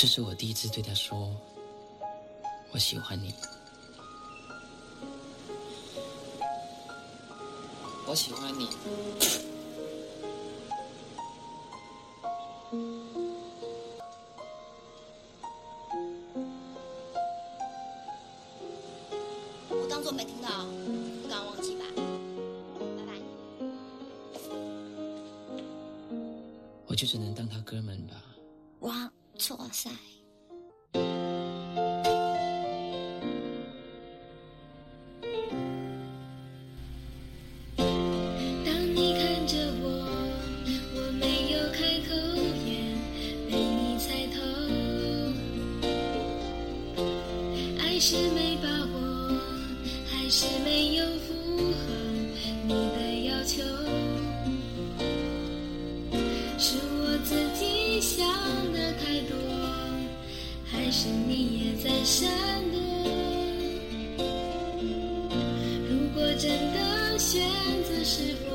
这是我第一次对他说我喜欢你。我喜欢你。就只能当他哥们吧。哇，错赛。当你看着我，我没有开口也被你猜透。爱是没把握，还是没有符合你的要求？你也在闪躲？如果真的选择是我，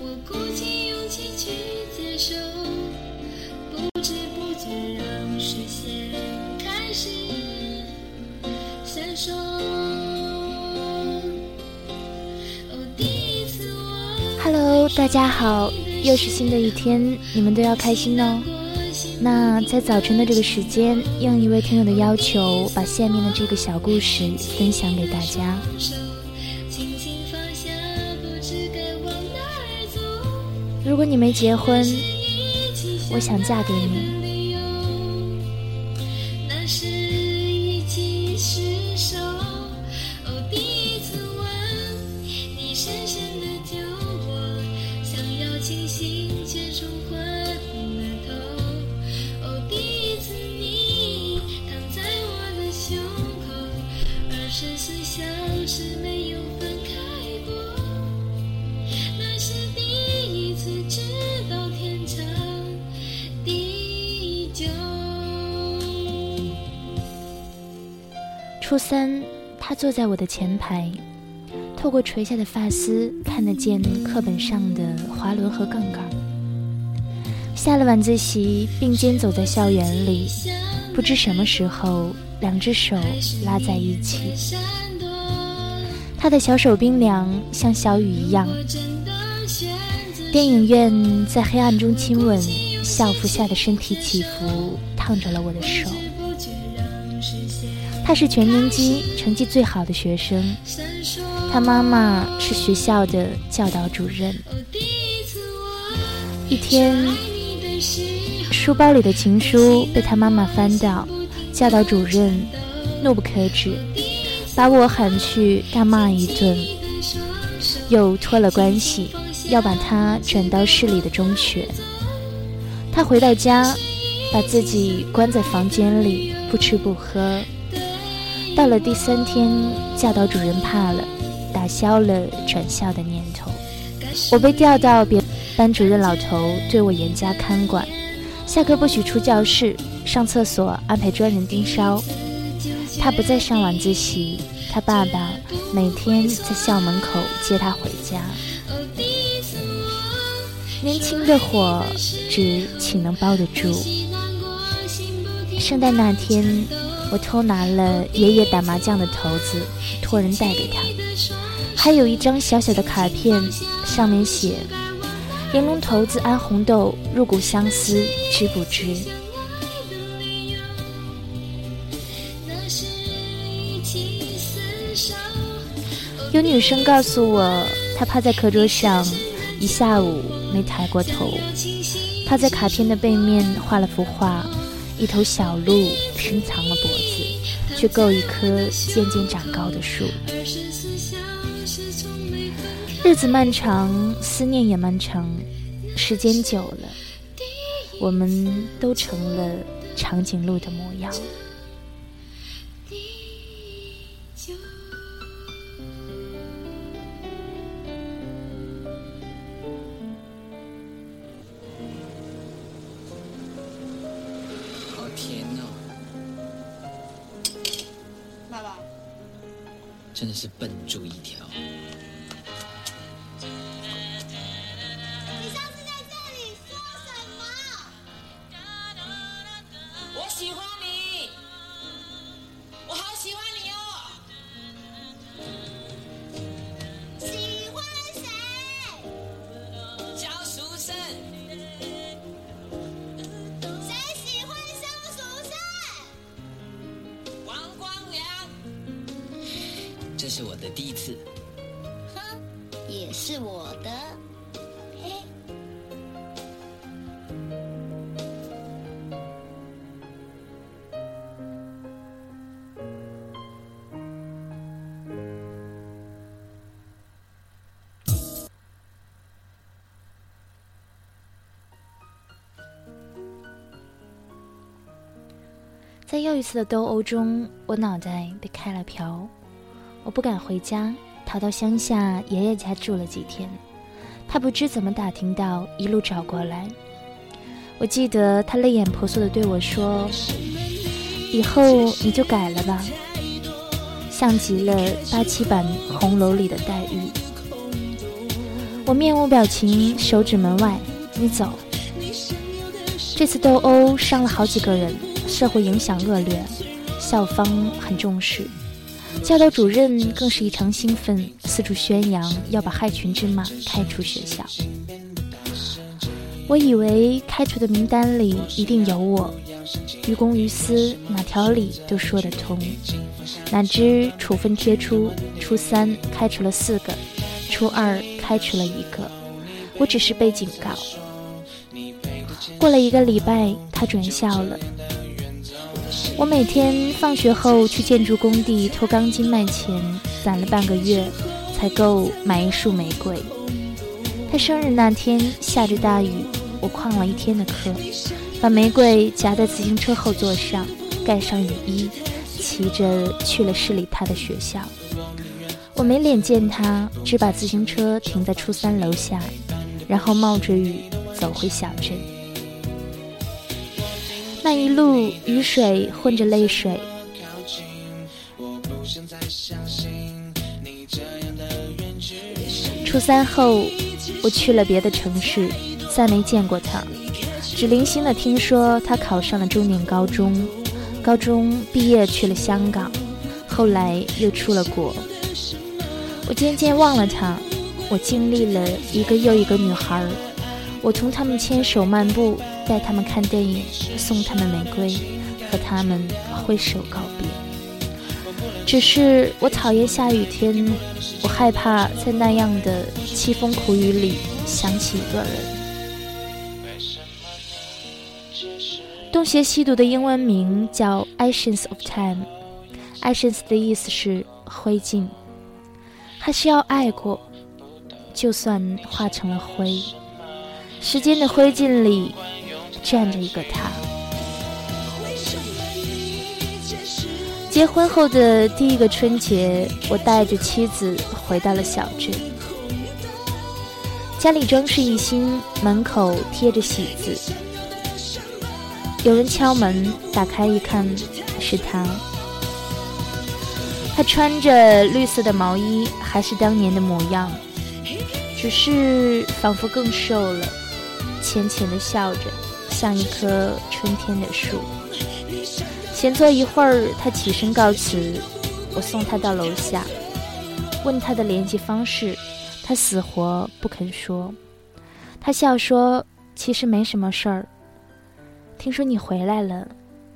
我鼓起勇气去接受，不知不觉让视线开始闪烁。哦，第一次我 Hello，大家好，又是新的一天，你们都要开心哦。那在早晨的这个时间，应一位听友的要求，把下面的这个小故事分享给大家。轻轻放下，不知该往哪儿走。如果你没结婚，我想嫁给你。初三，他坐在我的前排，透过垂下的发丝，看得见课本上的滑轮和杠杆。下了晚自习，并肩走在校园里，不知什么时候，两只手拉在一起。他的小手冰凉，像小雨一样。电影院在黑暗中亲吻，校服下的身体起伏，烫着了我的手。他是全年级成绩最好的学生，他妈妈是学校的教导主任。一天，书包里的情书被他妈妈翻到，教导主任怒不可止，把我喊去大骂一顿，又托了关系，要把他转到市里的中学。他回到家，把自己关在房间里，不吃不喝。到了第三天，教导主任怕了，打消了转校的念头。我被调到别班主任老头对我严加看管，下课不许出教室，上厕所安排专人盯梢。他不再上晚自习，他爸爸每天在校门口接他回家。年轻的火，只岂能包得住？圣诞那天，我偷拿了爷爷打麻将的骰子，托人带给他，还有一张小小的卡片，上面写：“玲珑骰子安红豆，入骨相思，知不知？”。有女生告诉我，她趴在课桌上一下午没抬过头，她在卡片的背面画了幅画，一头小鹿深藏了脖子，去够一棵渐渐长高的树。日子漫长，思念也漫长，时间久了，我们都成了长颈鹿的模样。真的是笨猪一条。是我的第一次。哼，也是我的。嘿。在又一次的斗殴中，我脑袋被开了瓢，我不敢回家，逃到乡下爷爷家住了几天。他不知怎么打听到，一路找过来。我记得他泪眼婆娑地对我说：“以后你就改了吧，像极了八七版《红楼》里的黛玉。”我面无表情，手指门外：“你走。”这次斗殴伤了好几个人。社会影响恶劣，校方很重视，教导主任更是异常兴奋，四处宣扬要把害群之马开除学校。我以为开除的名单里一定有我，于公于私，哪条理都说得通。哪知处分贴出，初三开除了四个，初二开除了一个，我只是被警告。过了一个礼拜，他转校了。我每天放学后去建筑工地偷钢筋卖钱，攒了半个月，才够买一束玫瑰。他生日那天下着大雨，我旷了一天的课，把玫瑰夹在自行车后座上，盖上雨衣，骑着去了市里他的学校。我没脸见他，只把自行车停在初三楼下，然后冒着雨走回小镇。一路雨水混着泪水。初三后，我去了别的城市，再没见过他，只零星的听说他考上了重点高中，高中毕业去了香港，后来又出了国。我渐渐忘了他，我经历了一个又一个女孩，我同他们牵手漫步。带他们看电影，送他们玫瑰，和他们挥手告别。只是我讨厌下雨天，我害怕在那样的凄风苦雨里想起一个人。东邪西毒的英文名叫《Ashes of Time》，Ashes 的意思是灰烬，还是要爱过，就算化成了灰，时间的灰烬里。站着一个他。结婚后的第一个春节，我带着妻子回到了小镇。家里装饰一新，门口贴着喜字。有人敲门，打开一看，是他。他穿着绿色的毛衣，还是当年的模样，只是仿佛更瘦了，浅浅的笑着。像一棵春天的树。闲坐一会儿，他起身告辞。我送他到楼下，问他的联系方式，他死活不肯说。他笑说：“其实没什么事儿。听说你回来了，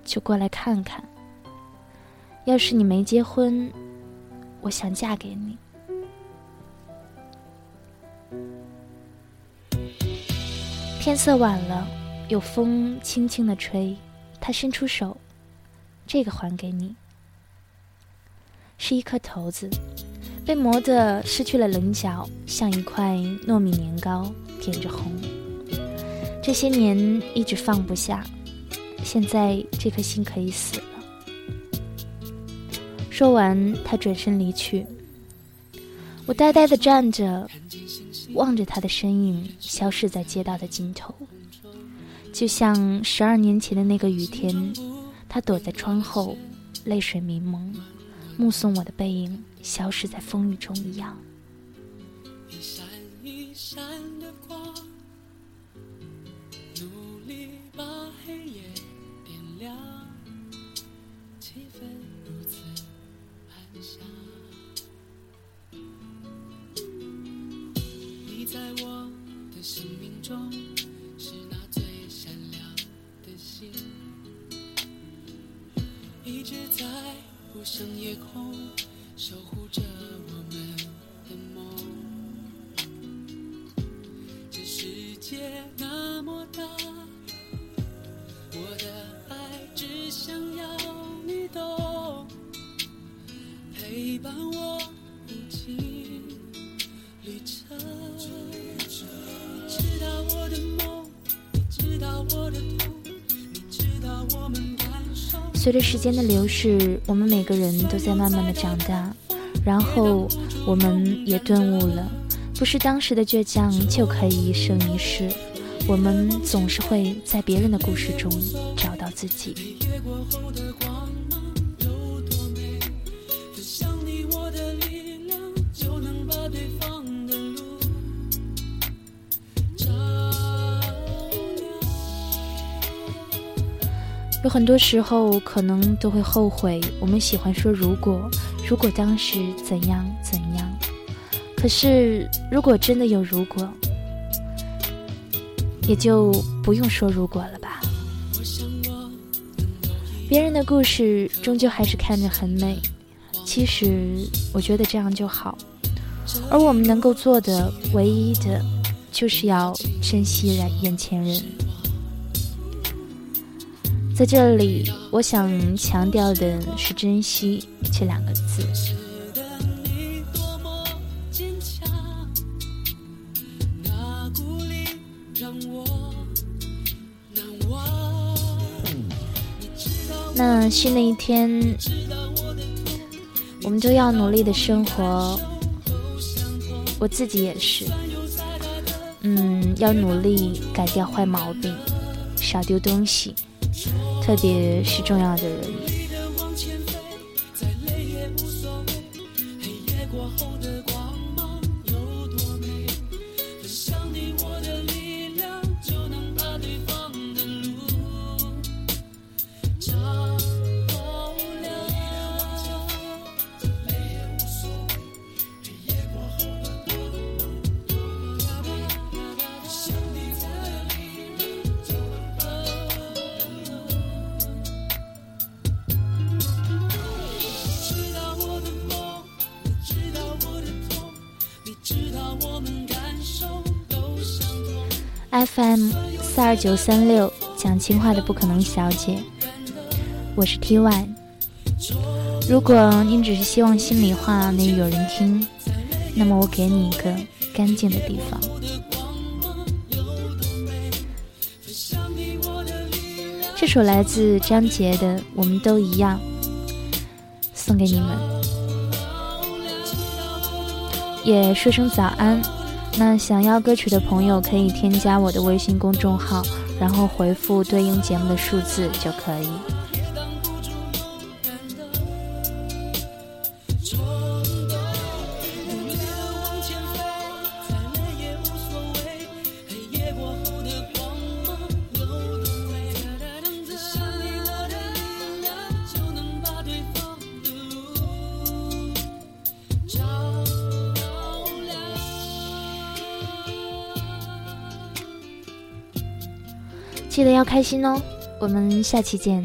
就过来看看。要是你没结婚，我想嫁给你。”天色晚了。有风轻轻的吹，他伸出手，这个还给你，是一颗头子，被磨得失去了棱角，像一块糯米年糕，点着红。这些年一直放不下，现在这颗心可以死了。说完，他转身离去。我呆呆的站着，望着他的身影消失在街道的尽头。就像十二年前的那个雨天，他躲在窗后，泪水迷蒙，目送我的背影消失在风雨中一样。一闪一闪的光，一直在无声夜空守护着我们的梦。这世界随着时间的流逝，我们每个人都在慢慢的长大，然后我们也顿悟了，不是当时的倔强就可以一生一世，我们总是会在别人的故事中找到自己。有很多时候，可能都会后悔。我们喜欢说“如果，如果当时怎样怎样”，可是如果真的有如果，也就不用说如果了吧。别人的故事终究还是看着很美，其实我觉得这样就好。而我们能够做的唯一的，就是要珍惜眼前人。在这里，我想强调的是“珍惜”这两个字。那新的一天，我们都要努力的生活。我自己也是，嗯，要努力改掉坏毛病，少丢东西。特别是重要的人。FM 四二九三六讲情话的不可能小姐，我是 TY。如果您只是希望心里话能有人听，那么我给你一个干净的地方。这首来自张杰的《我们都一样》，送给你们，也说声早安。那想要歌曲的朋友可以添加我的微信公众号，然后回复对应节目的数字就可以。记得要开心哦，我们下期见。